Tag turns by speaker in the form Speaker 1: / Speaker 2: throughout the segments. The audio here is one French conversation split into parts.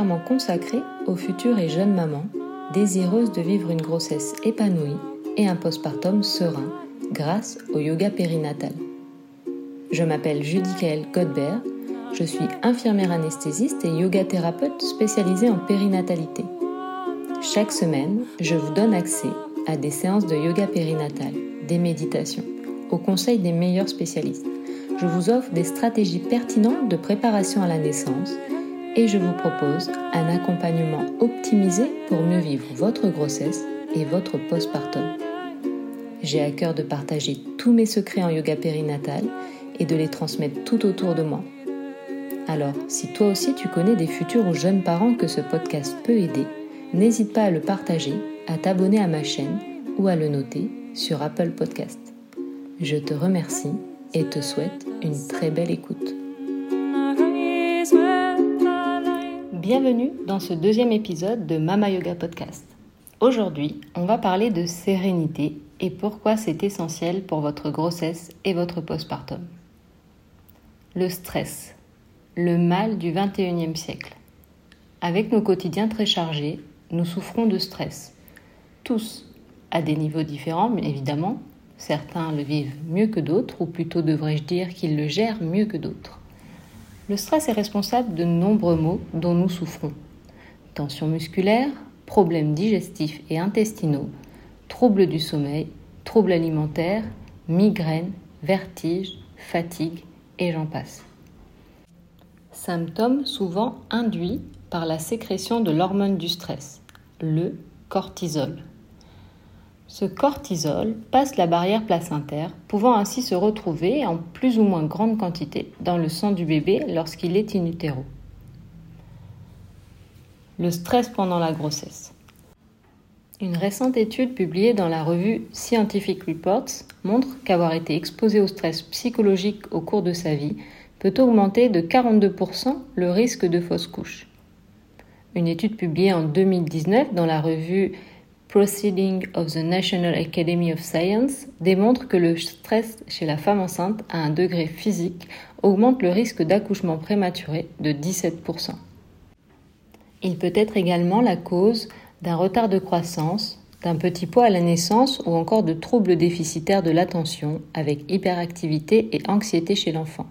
Speaker 1: entièrement consacré aux futures et jeunes mamans désireuses de vivre une grossesse épanouie et un postpartum serein grâce au yoga périnatal. Je m'appelle Judy-Kael Godbert, je suis infirmière anesthésiste et yoga thérapeute spécialisée en périnatalité. Chaque semaine, je vous donne accès à des séances de yoga périnatal, des méditations, au conseil des meilleurs spécialistes je vous offre des stratégies pertinentes de préparation à la naissance et je vous propose un accompagnement optimisé pour mieux vivre votre grossesse et votre postpartum. J'ai à cœur de partager tous mes secrets en yoga périnatal et de les transmettre tout autour de moi. Alors, si toi aussi tu connais des futurs ou jeunes parents que ce podcast peut aider, n'hésite pas à le partager, à t'abonner à ma chaîne ou à le noter sur Apple Podcast. Je te remercie et te souhaite une très belle écoute. Bienvenue dans ce deuxième épisode de Mama Yoga Podcast. Aujourd'hui, on va parler de sérénité et pourquoi c'est essentiel pour votre grossesse et votre postpartum. Le stress, le mal du 21e siècle. Avec nos quotidiens très chargés, nous souffrons de stress. Tous, à des niveaux différents, évidemment, Certains le vivent mieux que d'autres, ou plutôt devrais-je dire qu'ils le gèrent mieux que d'autres. Le stress est responsable de nombreux maux dont nous souffrons. Tension musculaire, problèmes digestifs et intestinaux, troubles du sommeil, troubles alimentaires, migraines, vertiges, fatigue et j'en passe. Symptômes souvent induits par la sécrétion de l'hormone du stress, le cortisol. Ce cortisol passe la barrière placentaire, pouvant ainsi se retrouver en plus ou moins grande quantité dans le sang du bébé lorsqu'il est in utero. Le stress pendant la grossesse. Une récente étude publiée dans la revue Scientific Reports montre qu'avoir été exposé au stress psychologique au cours de sa vie peut augmenter de 42% le risque de fausse couche. Une étude publiée en 2019 dans la revue Proceeding of the National Academy of Science démontre que le stress chez la femme enceinte à un degré physique augmente le risque d'accouchement prématuré de 17%. Il peut être également la cause d'un retard de croissance, d'un petit poids à la naissance ou encore de troubles déficitaires de l'attention avec hyperactivité et anxiété chez l'enfant.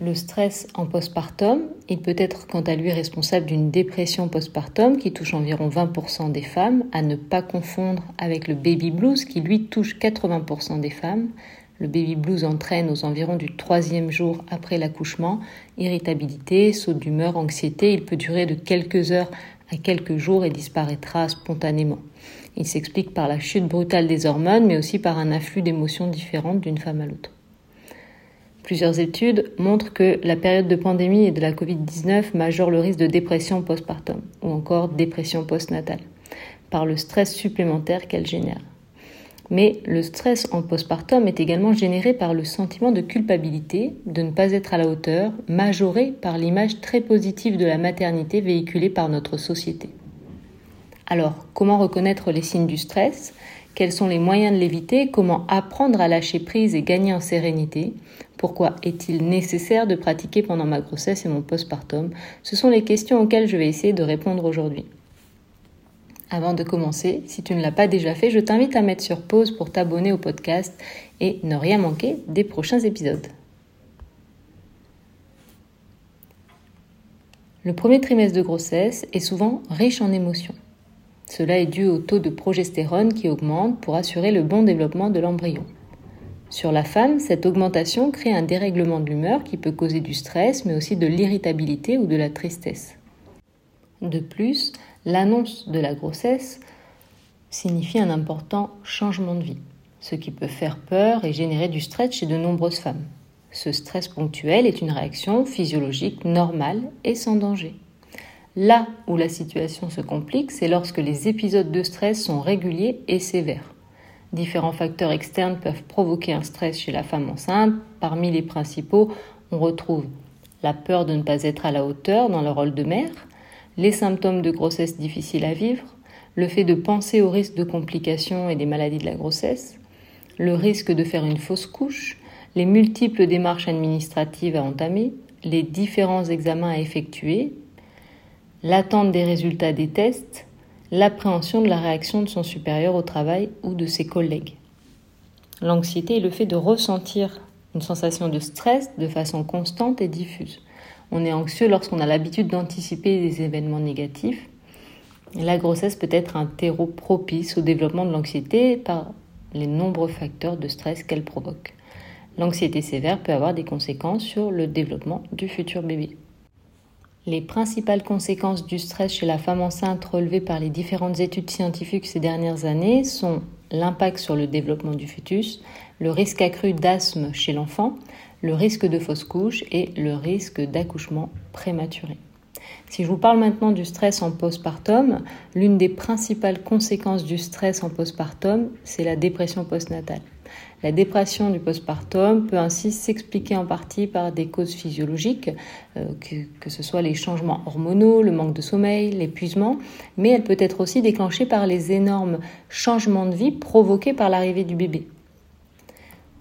Speaker 1: Le stress en postpartum, il peut être quant à lui responsable d'une dépression postpartum qui touche environ 20% des femmes, à ne pas confondre avec le baby blues qui lui touche 80% des femmes. Le baby blues entraîne aux environs du troisième jour après l'accouchement irritabilité, saut d'humeur, anxiété. Il peut durer de quelques heures à quelques jours et disparaîtra spontanément. Il s'explique par la chute brutale des hormones, mais aussi par un afflux d'émotions différentes d'une femme à l'autre. Plusieurs études montrent que la période de pandémie et de la Covid-19 majore le risque de dépression postpartum ou encore dépression postnatale par le stress supplémentaire qu'elle génère. Mais le stress en postpartum est également généré par le sentiment de culpabilité, de ne pas être à la hauteur, majoré par l'image très positive de la maternité véhiculée par notre société. Alors, comment reconnaître les signes du stress? Quels sont les moyens de l'éviter? Comment apprendre à lâcher prise et gagner en sérénité? Pourquoi est-il nécessaire de pratiquer pendant ma grossesse et mon postpartum? Ce sont les questions auxquelles je vais essayer de répondre aujourd'hui. Avant de commencer, si tu ne l'as pas déjà fait, je t'invite à mettre sur pause pour t'abonner au podcast et ne rien manquer des prochains épisodes. Le premier trimestre de grossesse est souvent riche en émotions. Cela est dû au taux de progestérone qui augmente pour assurer le bon développement de l'embryon. Sur la femme, cette augmentation crée un dérèglement de l'humeur qui peut causer du stress, mais aussi de l'irritabilité ou de la tristesse. De plus, l'annonce de la grossesse signifie un important changement de vie, ce qui peut faire peur et générer du stress chez de nombreuses femmes. Ce stress ponctuel est une réaction physiologique normale et sans danger. Là où la situation se complique, c'est lorsque les épisodes de stress sont réguliers et sévères. Différents facteurs externes peuvent provoquer un stress chez la femme enceinte. Parmi les principaux, on retrouve la peur de ne pas être à la hauteur dans le rôle de mère, les symptômes de grossesse difficiles à vivre, le fait de penser au risque de complications et des maladies de la grossesse, le risque de faire une fausse couche, les multiples démarches administratives à entamer, les différents examens à effectuer, l'attente des résultats des tests, l'appréhension de la réaction de son supérieur au travail ou de ses collègues. L'anxiété est le fait de ressentir une sensation de stress de façon constante et diffuse. On est anxieux lorsqu'on a l'habitude d'anticiper des événements négatifs. La grossesse peut être un terreau propice au développement de l'anxiété par les nombreux facteurs de stress qu'elle provoque. L'anxiété sévère peut avoir des conséquences sur le développement du futur bébé. Les principales conséquences du stress chez la femme enceinte relevées par les différentes études scientifiques ces dernières années sont l'impact sur le développement du fœtus, le risque accru d'asthme chez l'enfant, le risque de fausse couche et le risque d'accouchement prématuré. Si je vous parle maintenant du stress en postpartum, l'une des principales conséquences du stress en postpartum, c'est la dépression postnatale. La dépression du postpartum peut ainsi s'expliquer en partie par des causes physiologiques, euh, que, ce soit les changements hormonaux, le manque de sommeil, l'épuisement, mais elle peut être aussi déclenchée par les énormes changements de vie provoqués par l'arrivée du bébé.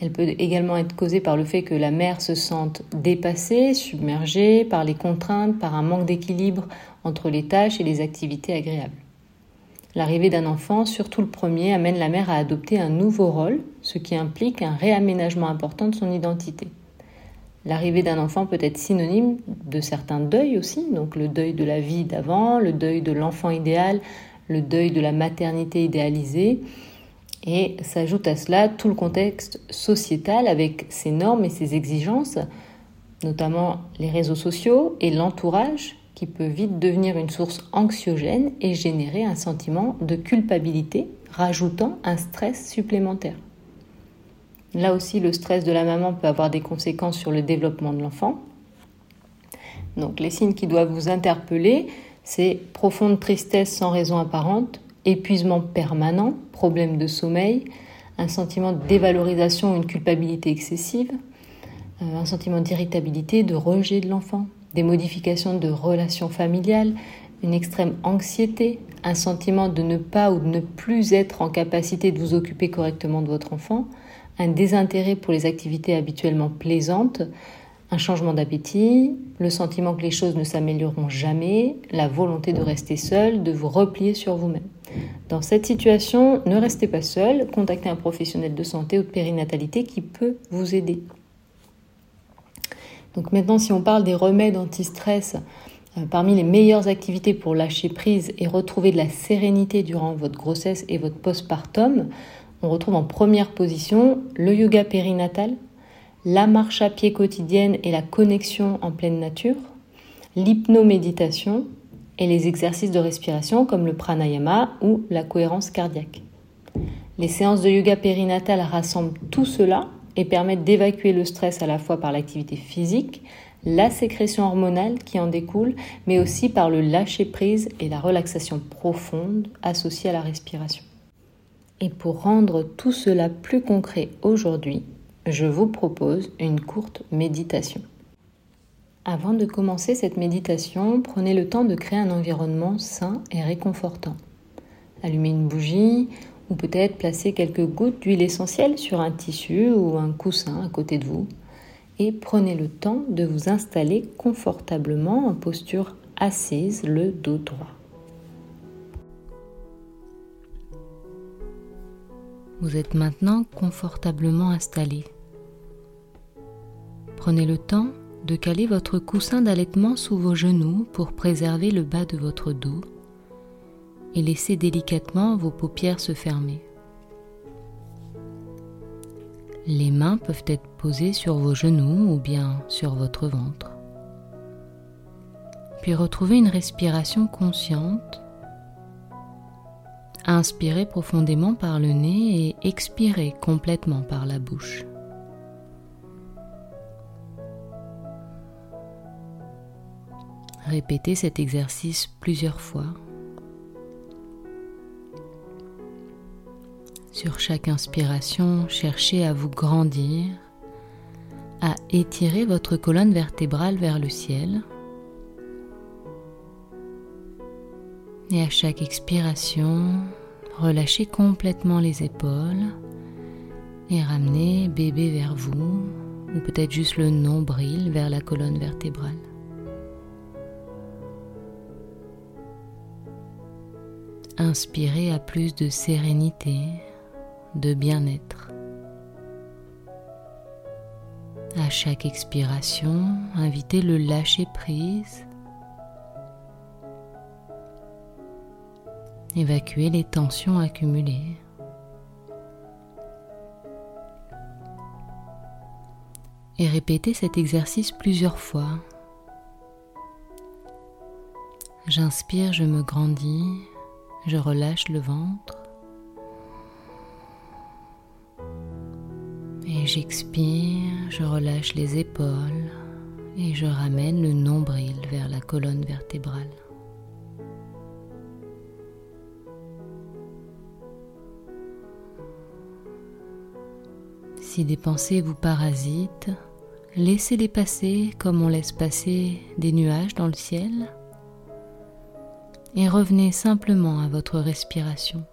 Speaker 1: Elle peut également être causée par le fait que la mère se sente dépassée, submergée par les contraintes, par un manque d'équilibre entre les tâches et les activités agréables. L'arrivée d'un enfant, surtout le premier, amène la mère à adopter un nouveau rôle, ce qui implique un réaménagement important de son identité. L'arrivée d'un enfant peut être synonyme de certains deuils aussi, donc le deuil de la vie d'avant, le deuil de l'enfant idéal, le deuil de la maternité idéalisée, et s'ajoute à cela tout le contexte sociétal avec ses normes et ses exigences, notamment les réseaux sociaux et l'entourage qui peut vite devenir une source anxiogène et générer un sentiment de culpabilité, rajoutant un stress supplémentaire. Là aussi, le stress de la maman peut avoir des conséquences sur le développement de l'enfant. Donc les signes qui doivent vous interpeller, c'est profonde tristesse sans raison apparente, épuisement permanent, problème de sommeil, un sentiment de dévalorisation, une culpabilité excessive, euh, un sentiment d'irritabilité, de rejet de l'enfant, des modifications de relations familiales, une extrême anxiété, un sentiment de ne pas ou de ne plus être en capacité de vous occuper correctement de votre enfant, un désintérêt pour les activités habituellement plaisantes, un changement d'appétit, le sentiment que les choses ne s'amélioreront jamais, la volonté de rester seul, de vous replier sur vous-même. Dans cette situation, ne restez pas seul, contactez un professionnel de santé ou de périnatalité qui peut vous aider. Maintenant, si on parle des remèdes anti-stress, euh, parmi les meilleures activités pour lâcher prise et retrouver de la sérénité durant votre grossesse et votre postpartum, on retrouve en première position le yoga périnatal, la marche à pied quotidienne et la connexion en pleine nature, l'hypnoméditation et les exercices de respiration comme le pranayama ou la cohérence cardiaque. Les séances de yoga périnatal rassemblent tout cela et permettent d'évacuer le stress à la fois par l'activité physique, la sécrétion hormonale qui en découle, mais aussi par le lâcher-prise et la relaxation profonde associée à la respiration. Et pour rendre tout cela plus concret aujourd'hui, je vous propose une courte méditation. Avant de commencer cette méditation, prenez le temps de créer un environnement sain et réconfortant. Allumez une bougie ou peut-être placer quelques gouttes d'huile essentielle sur un tissu ou un coussin à côté de vous et prenez le temps de vous installer confortablement en posture assise, le dos droit. Vous êtes maintenant confortablement installé. Prenez le temps de caler votre coussin d'allaitement sous vos genoux pour préserver le bas de votre dos et laissez délicatement vos paupières se fermer. Les mains peuvent être posées sur vos genoux ou bien sur votre ventre. Puis retrouvez une respiration consciente. Inspirez profondément par le nez et expirez complètement par la bouche. Répétez cet exercice plusieurs fois. Sur chaque inspiration, cherchez à vous grandir, à étirer votre colonne vertébrale vers le ciel. Et à chaque expiration, relâchez complètement les épaules et ramenez bébé vers vous ou peut-être juste le nombril vers la colonne vertébrale. Inspirez à plus de sérénité, de bien-être. À chaque expiration, invitez le lâcher prise. Évacuez les tensions accumulées. Et répétez cet exercice plusieurs fois. J'inspire, je me grandis, je relâche le ventre. J'expire, je relâche les épaules et je ramène le nombril vers la colonne vertébrale. Si des pensées vous parasitent, laissez-les passer comme on laisse passer des nuages dans le ciel et revenez simplement à votre respiration.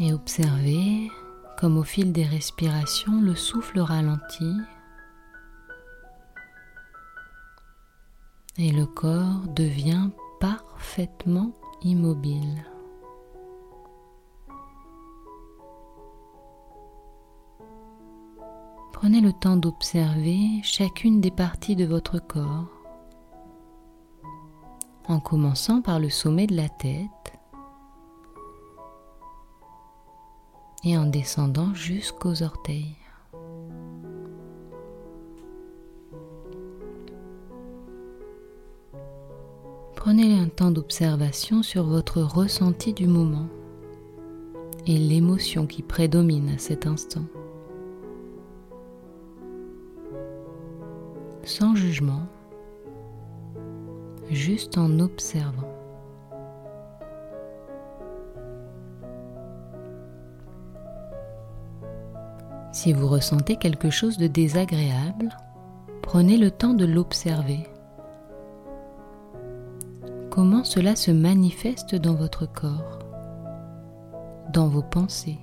Speaker 1: Et observez comme au fil des respirations le souffle ralentit et le corps devient parfaitement immobile. Prenez le temps d'observer chacune des parties de votre corps en commençant par le sommet de la tête et en descendant jusqu'aux orteils. Prenez un temps d'observation sur votre ressenti du moment et l'émotion qui prédomine à cet instant. Sans jugement, juste en observant. Si vous ressentez quelque chose de désagréable, prenez le temps de l'observer. Comment cela se manifeste dans votre corps, dans vos pensées?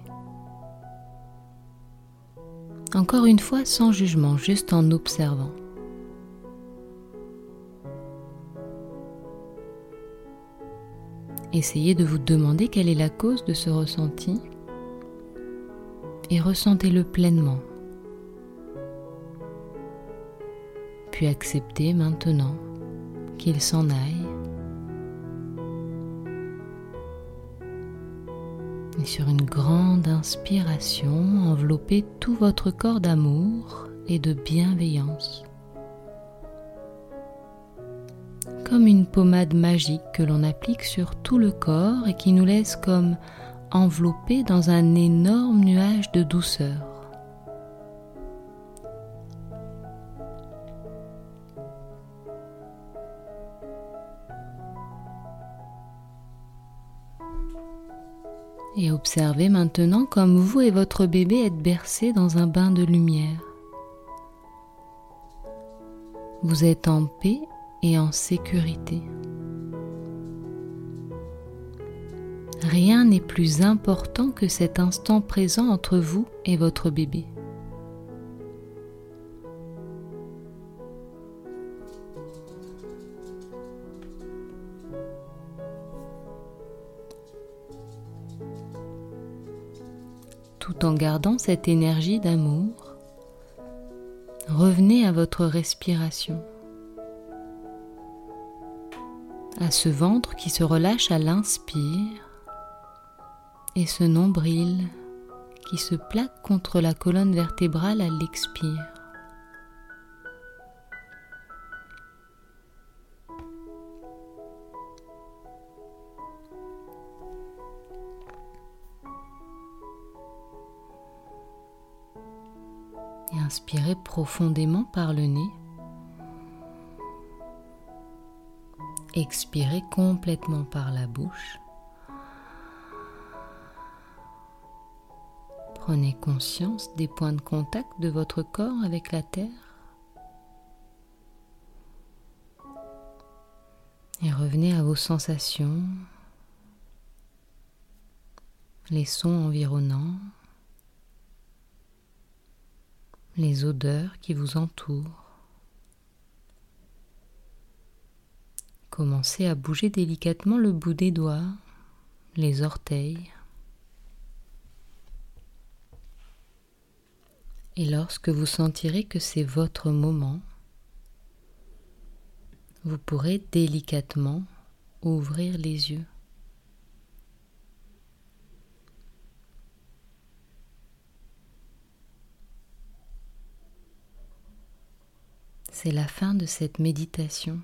Speaker 1: Encore une fois, sans jugement, juste en observant. Essayez de vous demander quelle est la cause de ce ressenti et ressentez-le pleinement. Puis acceptez maintenant qu'il s'en aille. Et sur une grande inspiration, enveloppez tout votre corps d'amour et de bienveillance. Comme une pommade magique que l'on applique sur tout le corps et qui nous laisse comme enveloppé dans un énorme nuage de douceur. Et observez maintenant comme vous et votre bébé êtes bercés dans un bain de lumière. Vous êtes en paix et en sécurité. Rien n'est plus important que cet instant présent entre vous et votre bébé. Tout en gardant cette énergie d'amour, revenez à votre respiration, à ce ventre qui se relâche à l'inspire et ce nombril qui se plaque contre la colonne vertébrale à l'expire. Inspirez profondément par le nez. Expirez complètement par la bouche. Prenez conscience des points de contact de votre corps avec la terre. Et revenez à vos sensations, les sons environnants, les odeurs qui vous entourent. Commencez à bouger délicatement le bout des doigts, les orteils. Et lorsque vous sentirez que c'est votre moment, vous pourrez délicatement ouvrir les yeux. C'est la fin de cette méditation.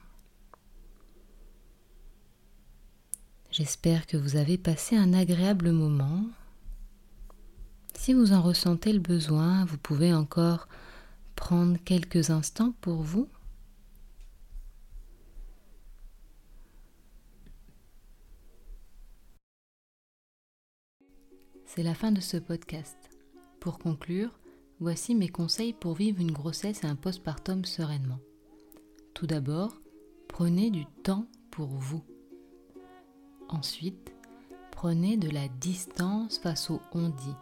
Speaker 1: J'espère que vous avez passé un agréable moment. Si vous en ressentez le besoin, vous pouvez encore prendre quelques instants pour vous. C'est la fin de ce podcast. Pour conclure, voici mes conseils pour vivre une grossesse et un postpartum sereinement. Tout d'abord, prenez du temps pour vous. Ensuite, prenez de la distance face au on dit,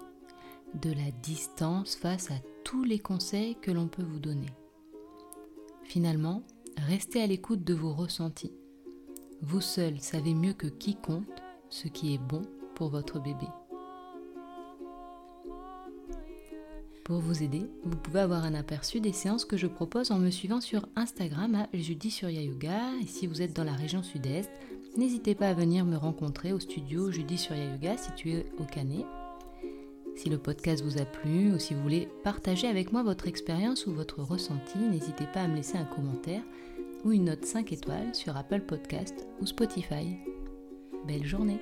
Speaker 1: de la distance face à tous les conseils que l'on peut vous donner. Finalement, restez à l'écoute de vos ressentis. Vous seul savez mieux que quiconque ce qui est bon pour votre bébé. Pour vous aider, vous pouvez avoir un aperçu des séances que je propose en me suivant sur Instagram à Judy Surya Yoga. Et si vous êtes dans la région sud-est, n'hésitez pas à venir me rencontrer au studio Judy Surya Yoga situé au Canet. Si le podcast vous a plu ou si vous voulez partager avec moi votre expérience ou votre ressenti, n'hésitez pas à me laisser un commentaire ou une note 5 étoiles sur Apple Podcast ou Spotify. Belle journée